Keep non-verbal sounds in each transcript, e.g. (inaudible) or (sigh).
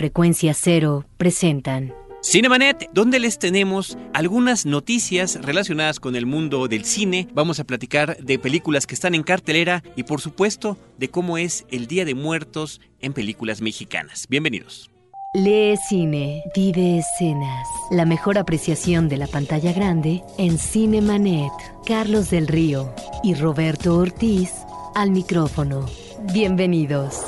Frecuencia Cero presentan Cinemanet, donde les tenemos algunas noticias relacionadas con el mundo del cine. Vamos a platicar de películas que están en cartelera y por supuesto de cómo es el Día de Muertos en películas mexicanas. Bienvenidos. Lee cine, vive escenas. La mejor apreciación de la pantalla grande en Cinemanet. Carlos del Río y Roberto Ortiz al micrófono. Bienvenidos.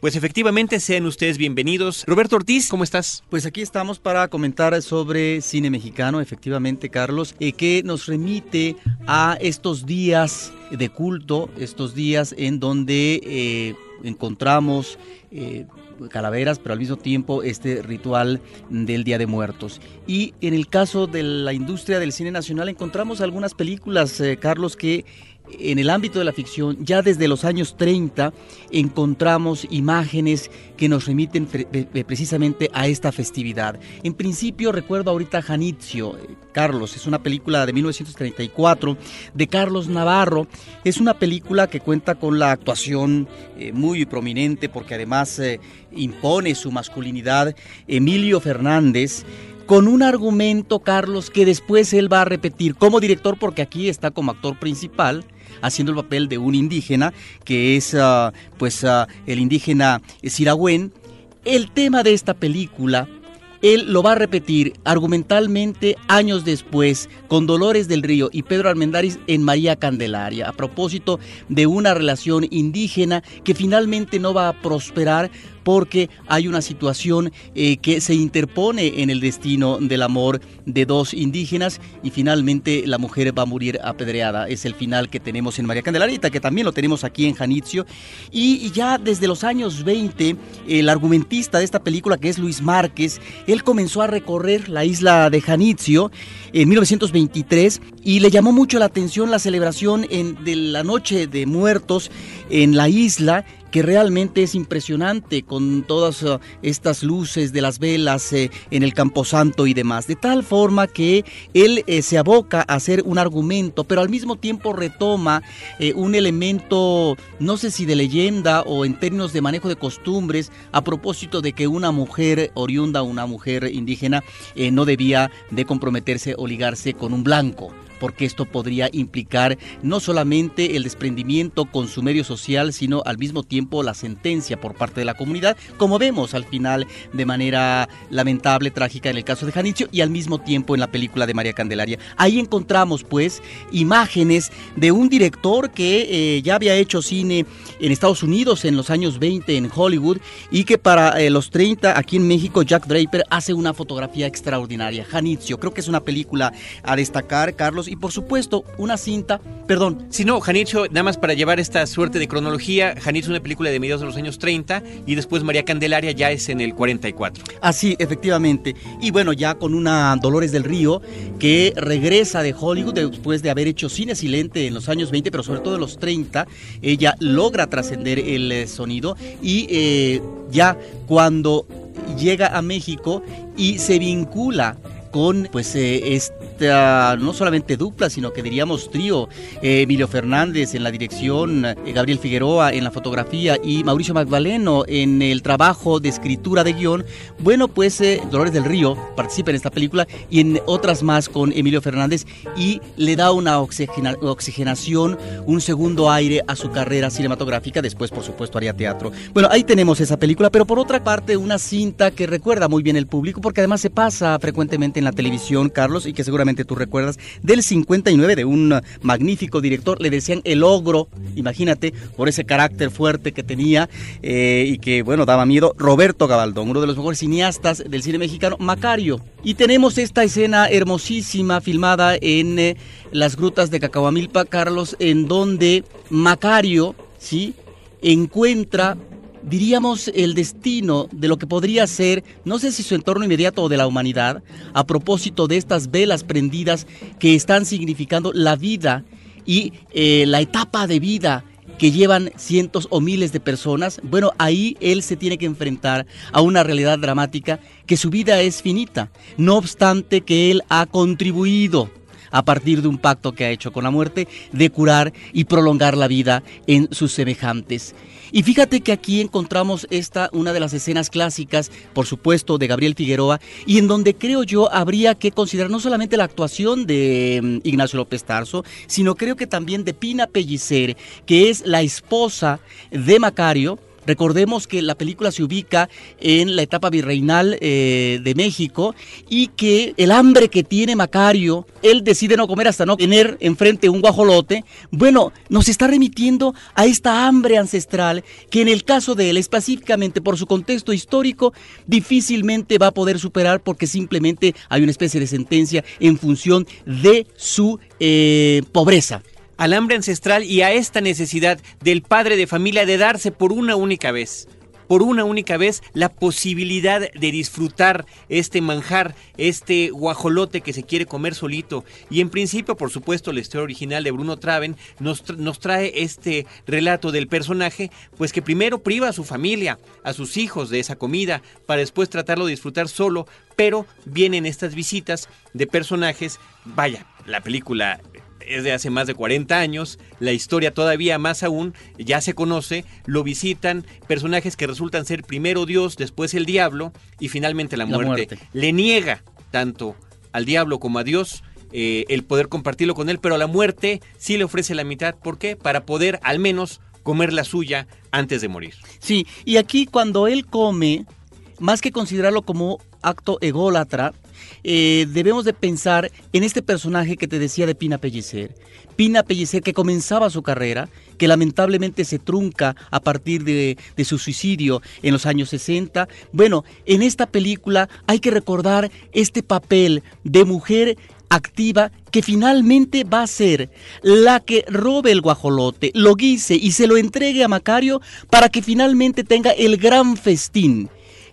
Pues efectivamente, sean ustedes bienvenidos. Roberto Ortiz, ¿cómo estás? Pues aquí estamos para comentar sobre cine mexicano, efectivamente, Carlos, eh, que nos remite a estos días de culto, estos días en donde eh, encontramos eh, calaveras, pero al mismo tiempo este ritual del Día de Muertos. Y en el caso de la industria del cine nacional encontramos algunas películas, Carlos, que en el ámbito de la ficción, ya desde los años 30 encontramos imágenes que nos remiten precisamente a esta festividad. En principio recuerdo ahorita Janitzio, eh, Carlos, es una película de 1934 de Carlos Navarro. Es una película que cuenta con la actuación eh, muy prominente porque además eh, impone su masculinidad Emilio Fernández con un argumento, Carlos, que después él va a repetir como director, porque aquí está como actor principal, haciendo el papel de un indígena, que es ah, pues ah, el indígena Siragüen. El tema de esta película él lo va a repetir argumentalmente años después con Dolores del Río y Pedro Armendáriz en María Candelaria, a propósito de una relación indígena que finalmente no va a prosperar porque hay una situación eh, que se interpone en el destino del amor de dos indígenas y finalmente la mujer va a morir apedreada. Es el final que tenemos en María Candelaria, que también lo tenemos aquí en Janitzio. Y ya desde los años 20, el argumentista de esta película, que es Luis Márquez, él comenzó a recorrer la isla de Janitzio en 1923 y le llamó mucho la atención la celebración de la Noche de Muertos en la isla que realmente es impresionante con todas uh, estas luces de las velas eh, en el Camposanto y demás. De tal forma que él eh, se aboca a hacer un argumento, pero al mismo tiempo retoma eh, un elemento, no sé si de leyenda o en términos de manejo de costumbres, a propósito de que una mujer oriunda, una mujer indígena, no debía de comprometerse o ligarse con un blanco porque esto podría implicar no solamente el desprendimiento con su medio social, sino al mismo tiempo la sentencia por parte de la comunidad, como vemos al final de manera lamentable, trágica en el caso de Janicio y al mismo tiempo en la película de María Candelaria. Ahí encontramos pues imágenes de un director que eh, ya había hecho cine en Estados Unidos en los años 20 en Hollywood y que para eh, los 30 aquí en México Jack Draper hace una fotografía extraordinaria. Janicio, creo que es una película a destacar, Carlos, y por supuesto una cinta, perdón. Si no, Janicho, nada más para llevar esta suerte de cronología, Janicho es una película de mediados de los años 30 y después María Candelaria ya es en el 44. Así, efectivamente. Y bueno, ya con una Dolores del Río que regresa de Hollywood después de haber hecho cine silente en los años 20, pero sobre todo en los 30, ella logra trascender el eh, sonido y eh, ya cuando llega a México y se vincula con pues eh, esta no solamente dupla, sino que diríamos trío, eh, Emilio Fernández en la dirección, eh, Gabriel Figueroa en la fotografía y Mauricio Magdaleno en el trabajo de escritura de guion, bueno pues Dolores del Río participa en esta película y en otras más con Emilio Fernández y le da una oxigenación, un segundo aire a su carrera cinematográfica, después por supuesto haría teatro. Bueno, ahí tenemos esa película, pero por otra parte una cinta que recuerda muy bien el público porque además se pasa frecuentemente en la televisión, Carlos, y que seguramente tú recuerdas, del 59, de un magnífico director, le decían el ogro, imagínate, por ese carácter fuerte que tenía eh, y que, bueno, daba miedo, Roberto Gabaldón, uno de los mejores cineastas del cine mexicano, Macario. Y tenemos esta escena hermosísima filmada en eh, las grutas de Cacahuamilpa, Carlos, en donde Macario, ¿sí? encuentra diríamos, el destino de lo que podría ser, no sé si su entorno inmediato o de la humanidad, a propósito de estas velas prendidas que están significando la vida y eh, la etapa de vida que llevan cientos o miles de personas, bueno, ahí él se tiene que enfrentar a una realidad dramática que su vida es finita, no obstante que él ha contribuido a partir de un pacto que ha hecho con la muerte, de curar y prolongar la vida en sus semejantes. Y fíjate que aquí encontramos esta, una de las escenas clásicas, por supuesto, de Gabriel Figueroa, y en donde creo yo habría que considerar no solamente la actuación de mm, Ignacio López Tarso, sino creo que también de Pina Pellicer, que es la esposa de Macario, Recordemos que la película se ubica en la etapa virreinal eh, de México y que el hambre que tiene Macario, él decide no comer hasta no tener enfrente un guajolote. Bueno, nos está remitiendo a esta hambre ancestral que en el caso de él, específicamente por su contexto histórico, difícilmente va a poder superar porque simplemente hay una especie de sentencia en función de su eh, pobreza al hambre ancestral y a esta necesidad del padre de familia de darse por una única vez por una única vez la posibilidad de disfrutar este manjar, este guajolote que se quiere comer solito. Y en principio, por supuesto, la historia original de Bruno Traven nos, nos trae este relato del personaje, pues que primero priva a su familia, a sus hijos de esa comida, para después tratarlo de disfrutar solo, pero vienen estas visitas de personajes, vaya, la película es de hace más de 40 años, la historia todavía más aún, ya se conoce, lo visitan personajes que resultan ser primero Dios, después el diablo y finalmente la muerte. Le niega tanto al diablo como a Dios eh, el poder compartirlo con él, pero a la muerte sí le ofrece la mitad. ¿Por qué? Para poder al menos comer la suya antes de morir. Sí, y aquí cuando él come, más que considerarlo como acto ególatra, eh, debemos de pensar en este personaje que te decía de Pina Pellicer. Pina Pellicer que comenzaba su carrera, que lamentablemente se trunca a partir de, de su suicidio en los años 60. Bueno, en esta película hay que recordar este papel de mujer activa que finalmente va a ser la que robe el guajolote, lo guise y se lo entregue a Macario para que finalmente tenga el gran festín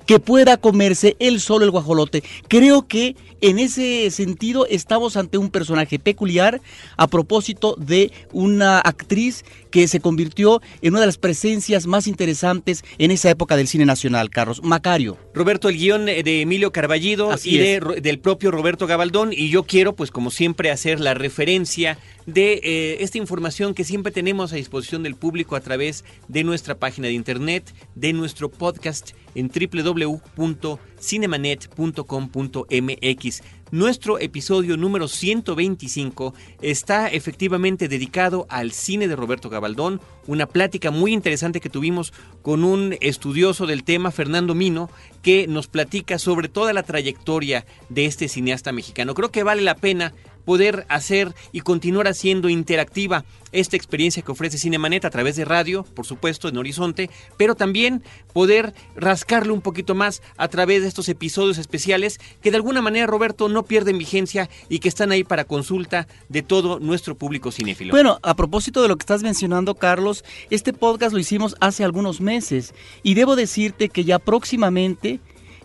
que pueda comerse él solo el guajolote. Creo que en ese sentido estamos ante un personaje peculiar a propósito de una actriz que se convirtió en una de las presencias más interesantes en esa época del cine nacional, Carlos. Macario. Roberto, el guion de Emilio Carballido y del propio Roberto Gabaldón. Y yo quiero, pues como siempre, hacer la referencia de eh, esta información que siempre tenemos a disposición del público a través de nuestra página de internet, de nuestro podcast en www.cinemanet.com.mx. Nuestro episodio número 125 está efectivamente dedicado al cine de Roberto Gabaldón, una plática muy interesante que tuvimos con un estudioso del tema, Fernando Mino, que nos platica sobre toda la trayectoria de este cineasta mexicano. Creo que vale la pena poder hacer y continuar haciendo interactiva esta experiencia que ofrece Cinemanet a través de radio, por supuesto, en Horizonte, pero también poder rascarlo un poquito más a través de estos episodios especiales que de alguna manera, Roberto, no pierden vigencia y que están ahí para consulta de todo nuestro público cinéfilo. Bueno, a propósito de lo que estás mencionando, Carlos, este podcast lo hicimos hace algunos meses y debo decirte que ya próximamente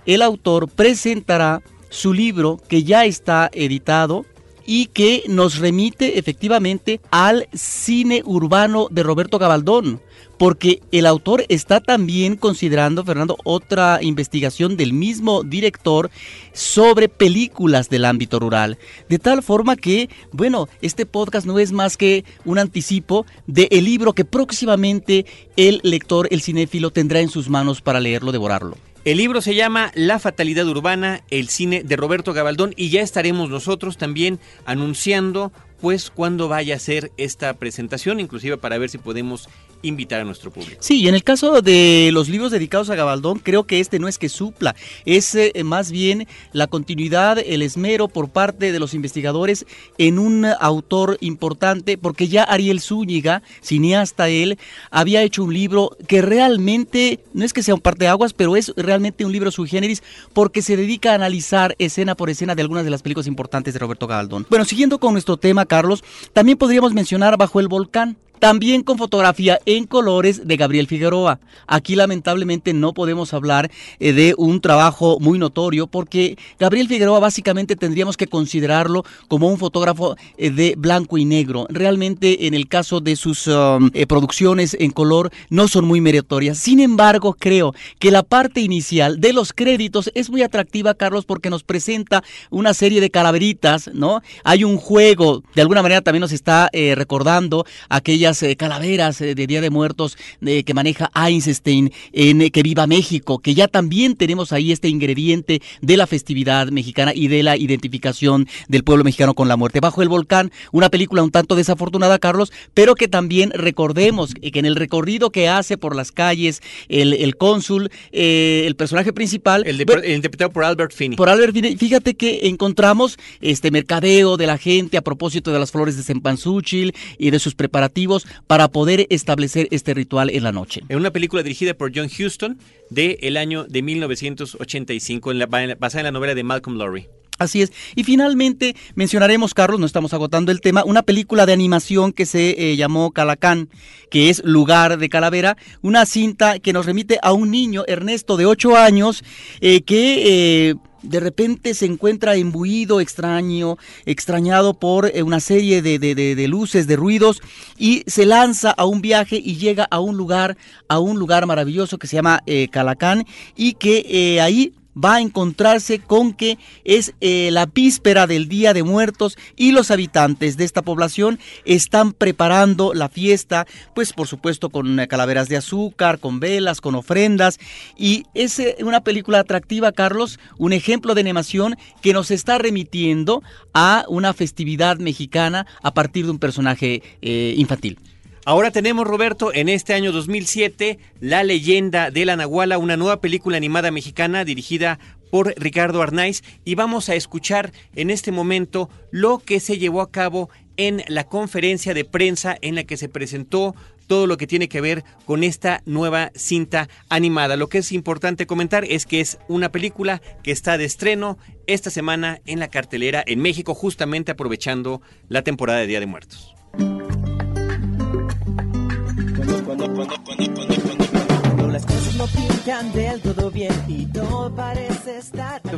el autor presentará su libro que ya está editado y que nos remite efectivamente al cine urbano de Roberto Gabaldón, porque el autor está también considerando, Fernando, otra investigación del mismo director sobre películas del ámbito rural. De tal forma que, bueno, este podcast no es más que un anticipo del el libro que próximamente el lector, el cinéfilo, tendrá en sus manos para leerlo, devorarlo. El libro se llama La Fatalidad Urbana, el cine de Roberto Gabaldón y ya estaremos nosotros también anunciando pues cuándo vaya a ser esta presentación, inclusive para ver si podemos invitar a nuestro público. Sí, y en el caso de los libros dedicados a Gabaldón, creo que este no es que supla, es eh, más bien la continuidad, el esmero por parte de los investigadores en un autor importante, porque ya Ariel Zúñiga, cineasta él, había hecho un libro que realmente, no es que sea un parteaguas, pero es realmente un libro sui generis, porque se dedica a analizar escena por escena de algunas de las películas importantes de Roberto Gabaldón. Bueno, siguiendo con nuestro tema, Carlos, también podríamos mencionar Bajo el Volcán, también con fotografía en colores de Gabriel Figueroa. Aquí lamentablemente no podemos hablar eh, de un trabajo muy notorio porque Gabriel Figueroa básicamente tendríamos que considerarlo como un fotógrafo eh, de blanco y negro. Realmente en el caso de sus um, eh, producciones en color no son muy meritorias. Sin embargo, creo que la parte inicial de los créditos es muy atractiva, Carlos, porque nos presenta una serie de calaveritas, ¿no? Hay un juego, de alguna manera también nos está recordando aquellas calaveras de Día de Muertos que maneja Einstein en Que Viva México, que ya también tenemos ahí este ingrediente de la festividad mexicana y de la identificación del pueblo mexicano con la muerte. Bajo el volcán, una película un tanto desafortunada, Carlos, pero que también recordemos que en el recorrido que hace por las calles el, cónsul, eh, el personaje principal... El, interpretado por Albert Finney. Por Albert Finney, fíjate que encontramos este mercadeo de la gente a propósito de las flores de cempasúchil y de sus preparativos para poder establecer este ritual en la noche. En una película dirigida por John Huston del el año de 1985, en la, basada en la novela de Malcolm Lowry. Así es. Y finalmente mencionaremos, Carlos, no estamos agotando el tema, una película de animación que se eh, llamó Calacán, que es Lugar de Calavera, una cinta que nos remite a un niño, Ernesto, de 8 años, eh, que... Eh, de repente se encuentra embuido, extraño, extrañado por una serie de, luces, de ruidos, y se lanza a un viaje y llega a un lugar, a un lugar maravilloso que se llama Calacán, y que ahí va a encontrarse con que es eh, la víspera del Día de Muertos y los habitantes de esta población están preparando la fiesta, pues por supuesto con eh, calaveras de azúcar, con velas, con ofrendas y es eh, una película atractiva, Carlos, un ejemplo de animación que nos está remitiendo a una festividad mexicana a partir de un personaje infantil. Ahora tenemos, Roberto, en este año 2007, La leyenda de la Nahuala, una nueva película animada mexicana dirigida por Ricardo Arnaiz y vamos a escuchar en este momento lo que se llevó a cabo en la conferencia de prensa en la que se presentó todo lo que tiene que ver con esta nueva cinta animada. Lo que es importante comentar es que es una película que está de estreno esta semana en la cartelera en México, justamente aprovechando la temporada de Día de Muertos.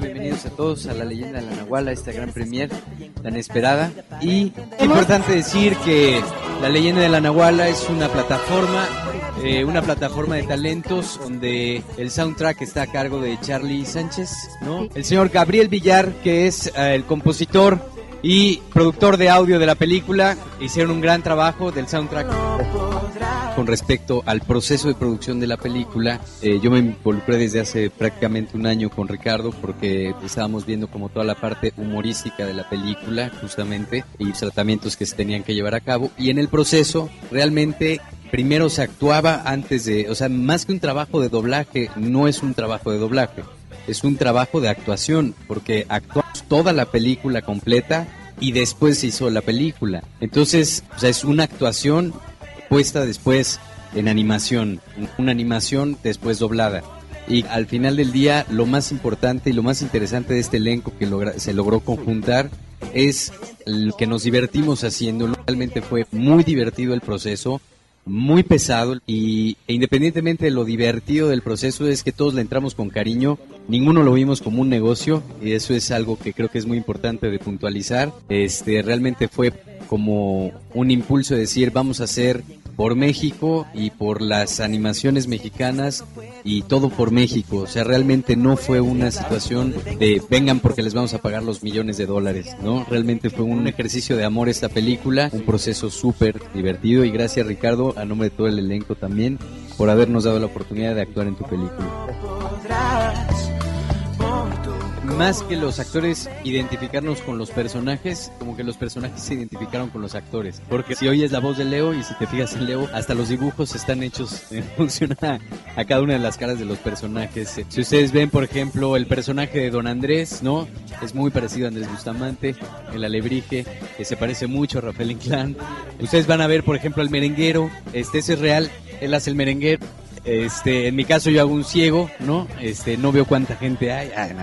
Bienvenidos a todos a la leyenda de la Nahuala, esta gran premier tan esperada. Y es importante decir que la leyenda de la Nahuala es una plataforma, eh, una plataforma de talentos donde el soundtrack está a cargo de Charlie Sánchez, ¿no? El señor Gabriel Villar, que es eh, el compositor y productor de audio de la película, hicieron un gran trabajo del soundtrack con respecto al proceso de producción de la película. Eh, yo me involucré desde hace prácticamente un año con Ricardo porque estábamos viendo como toda la parte humorística de la película justamente y tratamientos que se tenían que llevar a cabo. Y en el proceso realmente primero se actuaba antes de, o sea, más que un trabajo de doblaje, no es un trabajo de doblaje, es un trabajo de actuación porque actuamos toda la película completa y después se hizo la película. Entonces, o sea, es una actuación puesta después en animación, una animación después doblada. Y al final del día, lo más importante y lo más interesante de este elenco que se logró conjuntar es lo que nos divertimos haciendo. Realmente fue muy divertido el proceso, muy pesado y e independientemente de lo divertido del proceso es que todos le entramos con cariño, ninguno lo vimos como un negocio y eso es algo que creo que es muy importante de puntualizar. Este realmente fue como un impulso de decir vamos a hacer por México y por las animaciones mexicanas y todo por México. O sea, realmente no fue una situación de vengan porque les vamos a pagar los millones de dólares, ¿no? Realmente fue un ejercicio de amor esta película, un proceso súper divertido y gracias Ricardo, a nombre de todo el elenco también, por habernos dado la oportunidad de actuar en tu película más que los actores identificarnos con los personajes, como que los personajes se identificaron con los actores. Porque si oyes la voz de Leo y si te fijas en Leo, hasta los dibujos están hechos (laughs) en función a, cada una de las caras de los personajes. Si ustedes ven, por ejemplo, el personaje de Don Andrés, ¿no? Es muy parecido a Andrés Bustamante, el alebrije, que se parece mucho a Rafael Inclán. Ustedes van a ver, por ejemplo, al merenguero, este es real, él hace el merenguero. Este, en mi caso yo hago un ciego, ¿no? Este, no veo cuánta gente hay. Ah, no,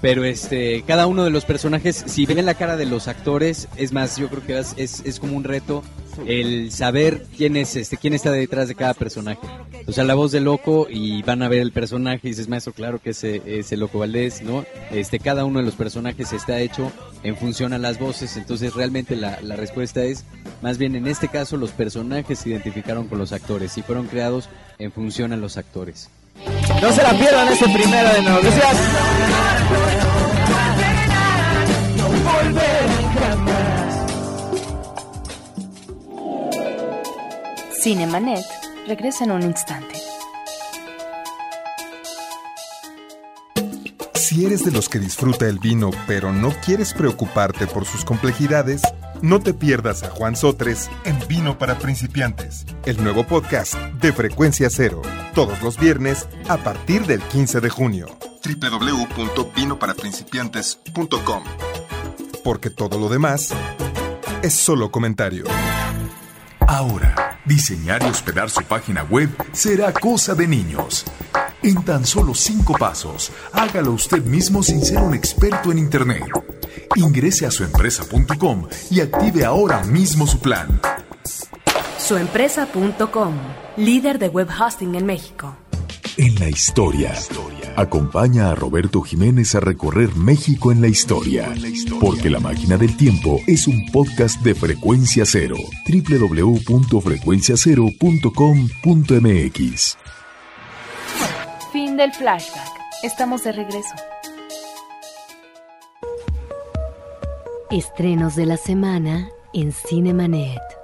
pero este cada uno de los personajes si ven la cara de los actores es más yo creo que es, es, como un reto el saber quién es este quién está detrás de cada personaje. O sea la voz de loco y van a ver el personaje y dices maestro claro que es, el loco Valdés no este cada uno de los personajes está hecho en función a las voces. Entonces realmente la, la respuesta es más bien en este caso los personajes se identificaron con los actores y fueron creados en función a los actores no se la pierdan este primero de noticias. Cinemanet regresa en un instante. Si eres de los que disfruta el vino pero no quieres preocuparte por sus complejidades, no te pierdas a Juan Sotres en Vino para Principiantes, el nuevo podcast de Frecuencia Cero, todos los viernes a partir del 15 de junio. www.vinoparaprincipiantes.com Porque todo lo demás es solo comentario. Ahora, diseñar y hospedar su página web será cosa de niños. En tan solo cinco pasos, hágalo usted mismo sin ser un experto en Internet. Ingrese a suempresa.com y active ahora mismo su plan. Suempresa.com, líder de web hosting en México. En la historia. Acompaña a Roberto Jiménez a recorrer México en la historia. Porque La Máquina del Tiempo es un podcast de frecuencia cero. www.frecuenciacero.com.mx. Del flashback. Estamos de regreso. Estrenos de la semana en Cinemanet.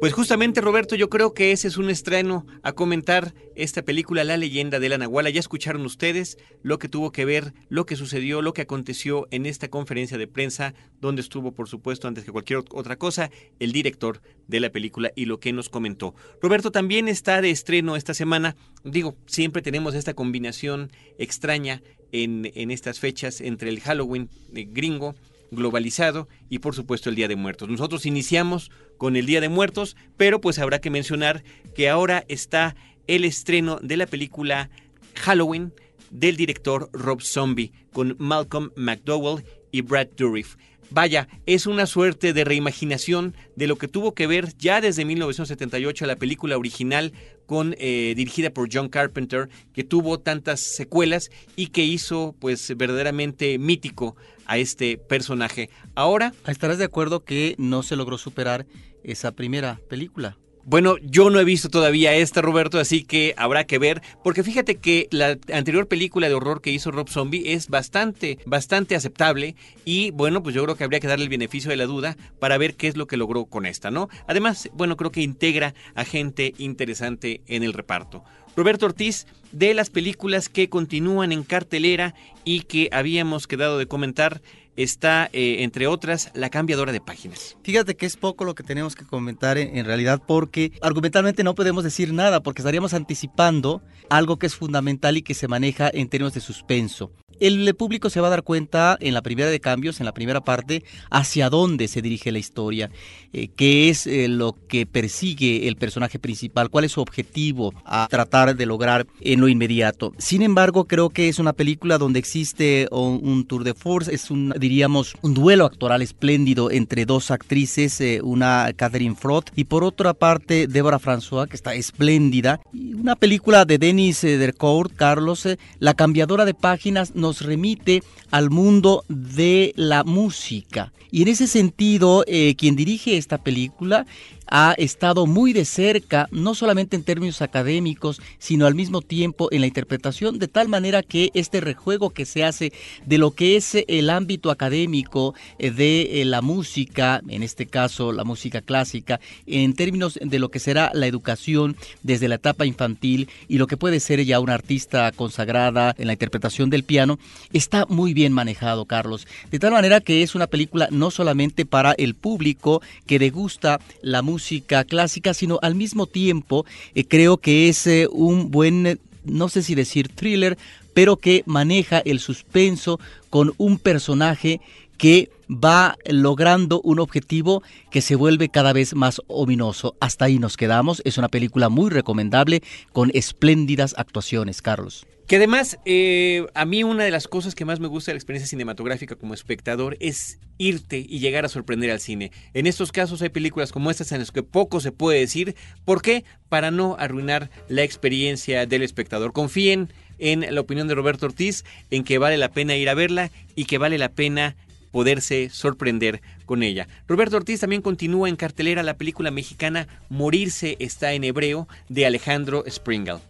Pues justamente Roberto, yo creo que ese es un estreno a comentar esta película La leyenda de la Nahuala. Ya escucharon ustedes lo que tuvo que ver, lo que sucedió, lo que aconteció en esta conferencia de prensa, donde estuvo, por supuesto, antes que cualquier otra cosa, el director de la película y lo que nos comentó. Roberto también está de estreno esta semana. Digo, siempre tenemos esta combinación extraña en, en estas fechas entre el Halloween gringo globalizado y por supuesto el Día de Muertos. Nosotros iniciamos con el Día de Muertos, pero pues habrá que mencionar que ahora está el estreno de la película Halloween del director Rob Zombie con Malcolm McDowell y Brad Dourif. Vaya, es una suerte de reimaginación de lo que tuvo que ver ya desde 1978 la película original con eh, dirigida por John Carpenter, que tuvo tantas secuelas y que hizo pues verdaderamente mítico a este personaje. Ahora... ¿Estarás de acuerdo que no se logró superar esa primera película? Bueno, yo no he visto todavía esta, Roberto, así que habrá que ver, porque fíjate que la anterior película de horror que hizo Rob Zombie es bastante, bastante aceptable y bueno, pues yo creo que habría que darle el beneficio de la duda para ver qué es lo que logró con esta, ¿no? Además, bueno, creo que integra a gente interesante en el reparto. Roberto Ortiz, de las películas que continúan en cartelera y que habíamos quedado de comentar, está, eh, entre otras, La cambiadora de páginas. Fíjate que es poco lo que tenemos que comentar en, realidad porque argumentalmente no podemos decir nada porque estaríamos anticipando algo que es fundamental y que se maneja en términos de suspenso el público se va a dar cuenta en la primera de cambios, en la primera parte, hacia dónde se dirige la historia, eh, qué es eh, lo que persigue el personaje principal, cuál es su objetivo a tratar de lograr en lo inmediato. Sin embargo, creo que es una película donde existe un, tour de force, es un, diríamos, un duelo actoral espléndido entre dos actrices, eh, una Catherine Frott y por otra parte Deborah François, que está espléndida. Y una película de Denis Dercourt, Carlos, La cambiadora de páginas, no nos remite al mundo de la música. Y en ese sentido, eh, quien dirige esta película ha estado muy de cerca, no solamente en términos académicos, sino al mismo tiempo en la interpretación, de tal manera que este rejuego que se hace de lo que es el ámbito académico eh, de eh, la música, en este caso la música clásica, en términos de lo que será la educación desde la etapa infantil y lo que puede ser ya una artista consagrada en la interpretación del piano, está muy bien manejado, Carlos. De tal manera que es una película no solamente para el público que degusta la música, música clásica, sino al mismo tiempo eh, creo que es eh, un buen, no sé si decir thriller, pero que maneja el suspenso con un personaje que va logrando un objetivo que se vuelve cada vez más ominoso. Hasta ahí nos quedamos. Es una película muy recomendable con espléndidas actuaciones, Carlos. Que además, eh, a mí una de las cosas que más me gusta de la experiencia cinematográfica como espectador es irte y llegar a sorprender al cine. En estos casos hay películas como estas en las que poco se puede decir. ¿Por qué? Para no arruinar la experiencia del espectador. Confíen en la opinión de Roberto Ortiz, en que vale la pena ir a verla y que vale la pena poderse sorprender con ella. Roberto Ortiz también continúa en cartelera la película mexicana Morirse está en hebreo de Alejandro Springal.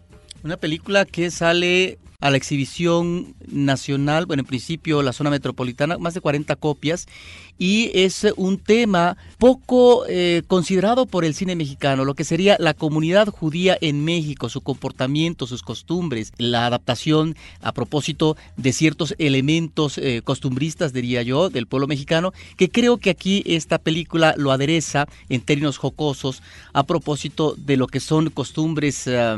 Una película que sale a la exhibición nacional, bueno, en principio la zona metropolitana, más de 40 copias, y es un tema poco eh, considerado por el cine mexicano, lo que sería la comunidad judía en México, su comportamiento, sus costumbres, la adaptación a propósito de ciertos elementos eh, costumbristas, diría yo, del pueblo mexicano, que creo que aquí esta película lo adereza en términos jocosos a propósito de lo que son costumbres eh,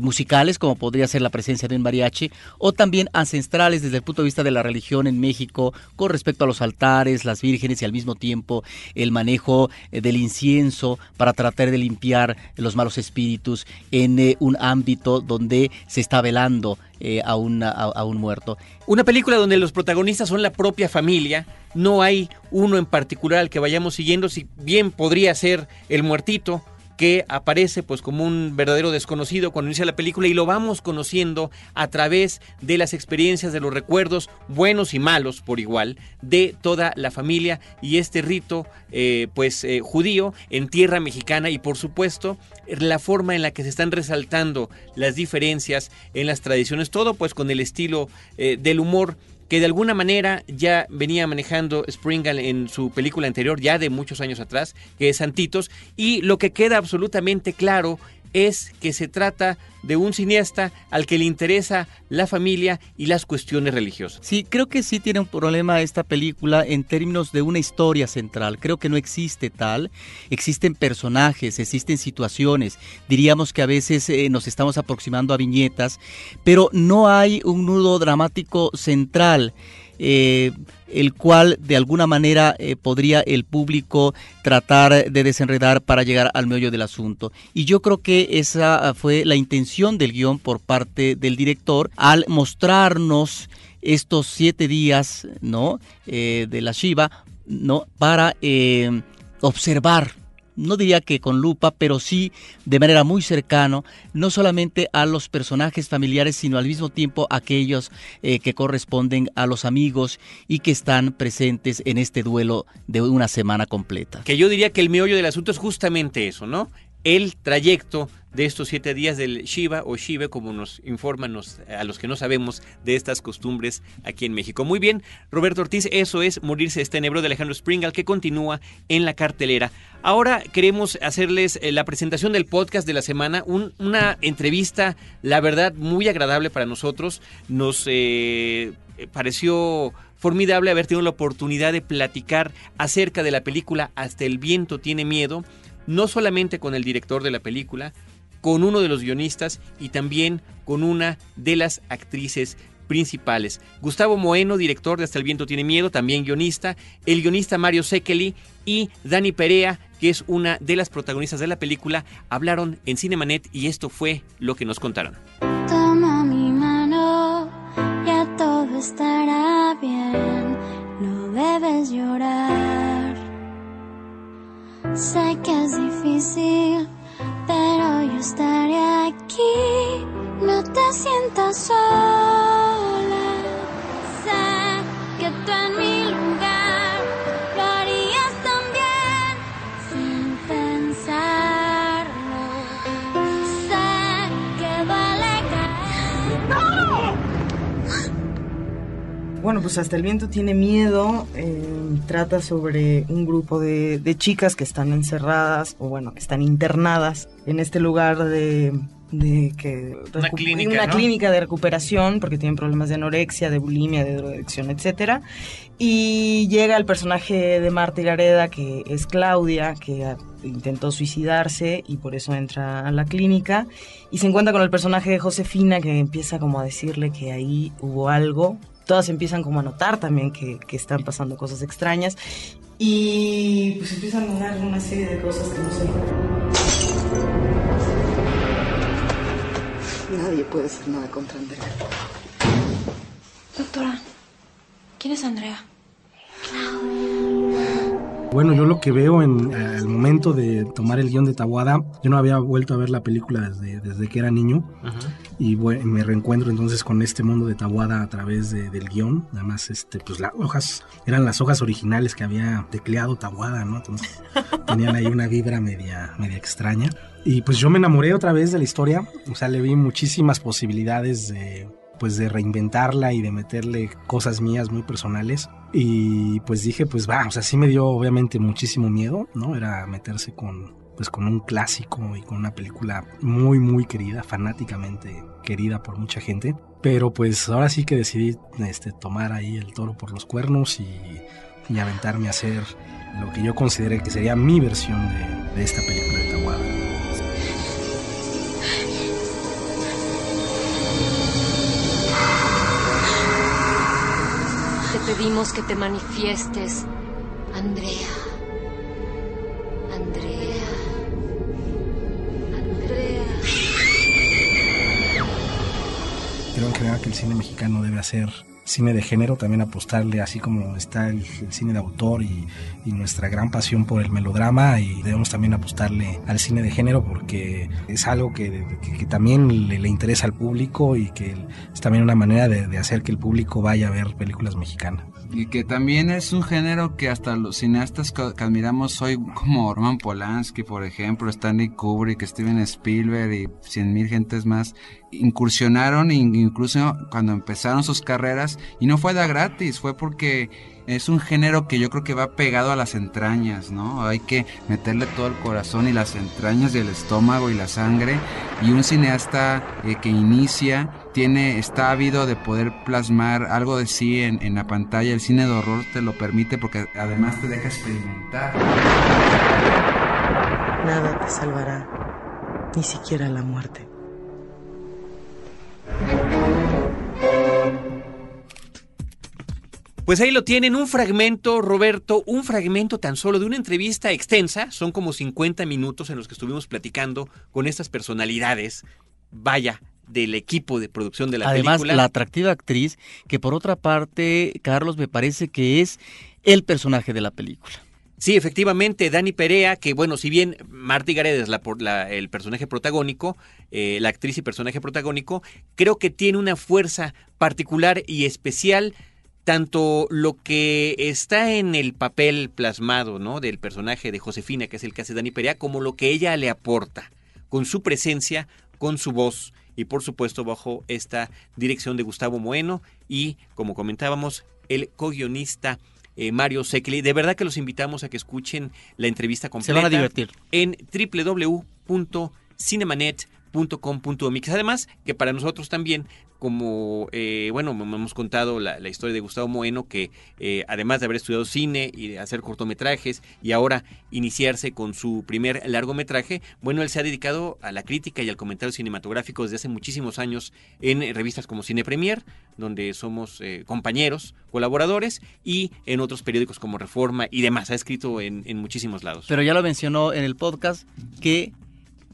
musicales, como podría ser la presencia de un mariachi, o también ancestrales desde el punto de vista de la religión en México, con respecto a los altares, las y al mismo tiempo el manejo eh, del incienso para tratar de limpiar los malos espíritus en eh, un ámbito donde se está velando eh, a, a, un muerto. Una película donde los protagonistas son la propia familia, no hay uno en particular al que vayamos siguiendo, si bien podría ser el muertito, que aparece pues como un verdadero desconocido cuando inicia la película y lo vamos conociendo a través de las experiencias, de los recuerdos buenos y malos por igual de toda la familia y este rito eh, pues eh, judío en tierra mexicana y por supuesto la forma en la que se están resaltando las diferencias en las tradiciones, todo pues con el estilo eh, del humor que de alguna manera ya venía manejando Springal en su película anterior, ya de muchos años atrás, que es Santitos, y lo que queda absolutamente claro es que se trata de un cineasta al que le interesa la familia y las cuestiones religiosas. Sí, creo que sí tiene un problema esta película en términos de una historia central. Creo que no existe tal. Existen personajes, existen situaciones. Diríamos que a veces eh, nos estamos aproximando a viñetas, pero no hay un nudo dramático central. Eh, el cual de alguna manera eh, podría el público tratar de desenredar para llegar al meollo del asunto. Y yo creo que esa fue la intención del guion por parte del director al mostrarnos estos siete días ¿no? Eh, de la Shiva ¿no? para observar no diría que con lupa, pero sí de manera muy cercana, no solamente a los personajes familiares, sino al mismo tiempo a aquellos eh, que corresponden a los amigos y que están presentes en este duelo de una semana completa. Que yo diría que el meollo del asunto es justamente eso, ¿no? El trayecto de estos siete días del Shiva o Shiva, como nos informan a los que no sabemos de estas costumbres aquí en México. Muy bien, Roberto Ortiz, eso es Morirse este enebro de Alejandro Springal que continúa en la cartelera. Ahora queremos hacerles eh, la presentación del podcast de la semana, una entrevista, la verdad, muy agradable para nosotros. Nos eh, pareció formidable haber tenido la oportunidad de platicar acerca de la película Hasta el viento tiene miedo, no solamente con el director de la película, con uno de los guionistas y también con una de las actrices principales. Gustavo Moeno, director de Hasta el viento tiene miedo, también guionista, el guionista Mario Sekeli y Dani Perea, que es una de las protagonistas de la película, hablaron en Cinemanet y esto fue lo que nos contaron. Toma mi mano, ya todo estará bien, no debes llorar. Sé que pero yo estaré aquí, no te sientas sola. Sé que tú en mi lugar lo harías también sin pensarlo. Sé que vale caer. Bueno, pues hasta el viento tiene miedo. Eh, trata sobre un grupo de, chicas que están encerradas o bueno, están internadas en este lugar de, que una, clínica, una clínica de recuperación porque tienen problemas de anorexia, de bulimia, de drogadicción, etcétera. Y llega el personaje de Marta Gareda que es Claudia, que intentó suicidarse y por eso entra a la clínica y se encuentra con el personaje de Josefina que empieza como a decirle que ahí hubo algo todas empiezan como a notar también que, que están pasando cosas extrañas y pues empiezan a dar una serie de cosas que no sé. Nadie puede hacer nada contra Andrea. Doctora, ¿quién es Andrea? Bueno, yo lo que veo en eh, el momento de tomar el guion de Tawada, yo no había vuelto a ver la película desde, desde que era niño y bueno, me reencuentro entonces con este mundo de Tawada a través de- del guion. Además, este, pues las hojas eran las hojas originales que había tecleado Tawada, ¿no? Entonces tenían ahí una vibra media, media extraña. Y pues yo me enamoré otra vez de la historia, o sea, le vi muchísimas posibilidades de pues de reinventarla y de meterle cosas mías muy personales y pues dije pues va, o sea, sí me dio obviamente muchísimo miedo, ¿no? Era meterse con pues con un clásico y con una película muy muy querida, fanáticamente querida por mucha gente, pero pues ahora sí que decidí este tomar ahí el toro por los cuernos y, y aventarme a hacer lo que yo consideré que sería mi versión de, esta película de Tawada. Te pedimos que te manifiestes. Andrea. Creo en general que el cine mexicano debe hacer cine de género, también apostarle así como está el, el cine de autor y, y nuestra gran pasión por el melodrama y debemos también apostarle al cine de género porque es algo que, que- que también le, le interesa al público y que es también una manera de, de hacer que el público vaya a ver películas mexicanas. Y que también es un género que hasta los cineastas que, que admiramos hoy, como Roman Polanski, por ejemplo, Stanley Kubrick, Steven Spielberg y cien mil gentes más, incursionaron in- incluso cuando empezaron sus carreras y no fue de a gratis, fue porque es un género que yo creo que va pegado a las entrañas, ¿no? Hay que meterle todo el corazón y las entrañas y el estómago y la sangre y un cineasta eh, que inicia tiene está ávido de poder plasmar algo de sí en la pantalla. El cine de horror te lo permite porque además te deja experimentar. Nada te salvará, ni siquiera la muerte. Pues ahí lo tienen, un fragmento, Roberto, un fragmento tan solo de una entrevista extensa, son como 50 minutos en los que estuvimos platicando con estas personalidades, vaya, del equipo de producción de la Además, película. la atractiva actriz, que por otra parte, Carlos, me parece que es el personaje de la película. Sí, efectivamente, Dani Perea, que bueno, si bien Marty Gareda es la, la- el personaje protagónico, eh, la actriz y personaje protagónico, creo que tiene una fuerza particular y especial, tanto lo que está en el papel plasmado, ¿no? Del personaje de Josefina, que es el que hace Dani Perea, como lo que ella le aporta, con su presencia, con su voz y por supuesto bajo esta dirección de Gustavo Moeno y, como comentábamos, el co-guionista eh, Mario Sekeli. De verdad que los invitamos a que escuchen la entrevista completa. van a divertir. En www.cinemanet.com.mx. Además, que para nosotros también, como, eh, bueno, hemos contado la, historia de Gustavo Moeno, que eh, además de haber estudiado cine y de hacer cortometrajes y ahora iniciarse con su primer largometraje, bueno, él se ha dedicado a la crítica y al comentario cinematográfico desde hace muchísimos años en eh, revistas como Cine Premier, donde somos eh, compañeros, colaboradores, y en otros periódicos como Reforma y demás. Ha escrito en muchísimos lados. Pero ya lo mencionó en el podcast que,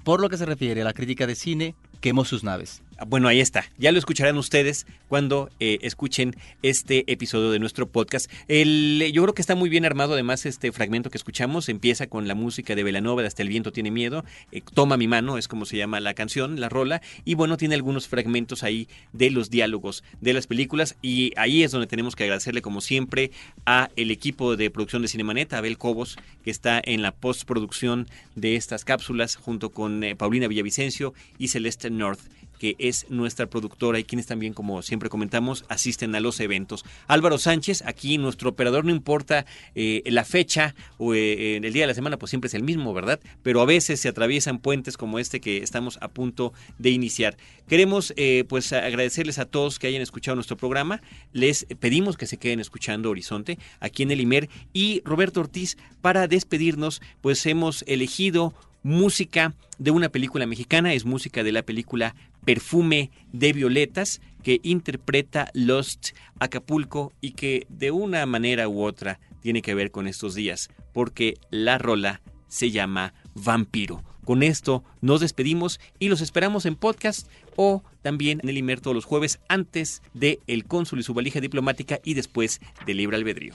por lo que se refiere a la crítica de cine, quemó sus naves. Bueno, ahí está. Ya lo escucharán ustedes cuando eh, escuchen este episodio de nuestro podcast. Yo creo que está muy bien armado, además, este fragmento que escuchamos. Empieza con la música de Velanova de Hasta el viento tiene miedo. eh, Toma mi mano, es como se llama la canción, la rola. Y bueno, tiene algunos fragmentos ahí de los diálogos de las películas. Y ahí es donde tenemos que agradecerle, como siempre, a el equipo de producción de Cinemanet, a Abel Cobos, que está en la postproducción de estas cápsulas, junto con eh, Paulina Villavicencio y Celeste North que es nuestra productora y quienes también, como siempre comentamos, asisten a los eventos. Álvaro Sánchez, aquí nuestro operador, no importa eh, la fecha o eh, el día de la semana, pues siempre es el mismo, ¿verdad? Pero a veces se atraviesan puentes como este que estamos a punto de iniciar. Queremos eh, pues agradecerles a todos que hayan escuchado nuestro programa. Les pedimos que se queden escuchando Horizonte aquí en el IMER y Roberto Ortiz, para despedirnos, pues hemos elegido música de una película mexicana, es música de la película Perfume de Violetas que interpreta Lost Acapulco y que de una manera u otra tiene que ver con estos días, porque la rola se llama Vampiro. Con esto nos despedimos y los esperamos en podcast o también en el Imer todos los jueves antes de El Cónsul y su valija diplomática y después de Libre Albedrío.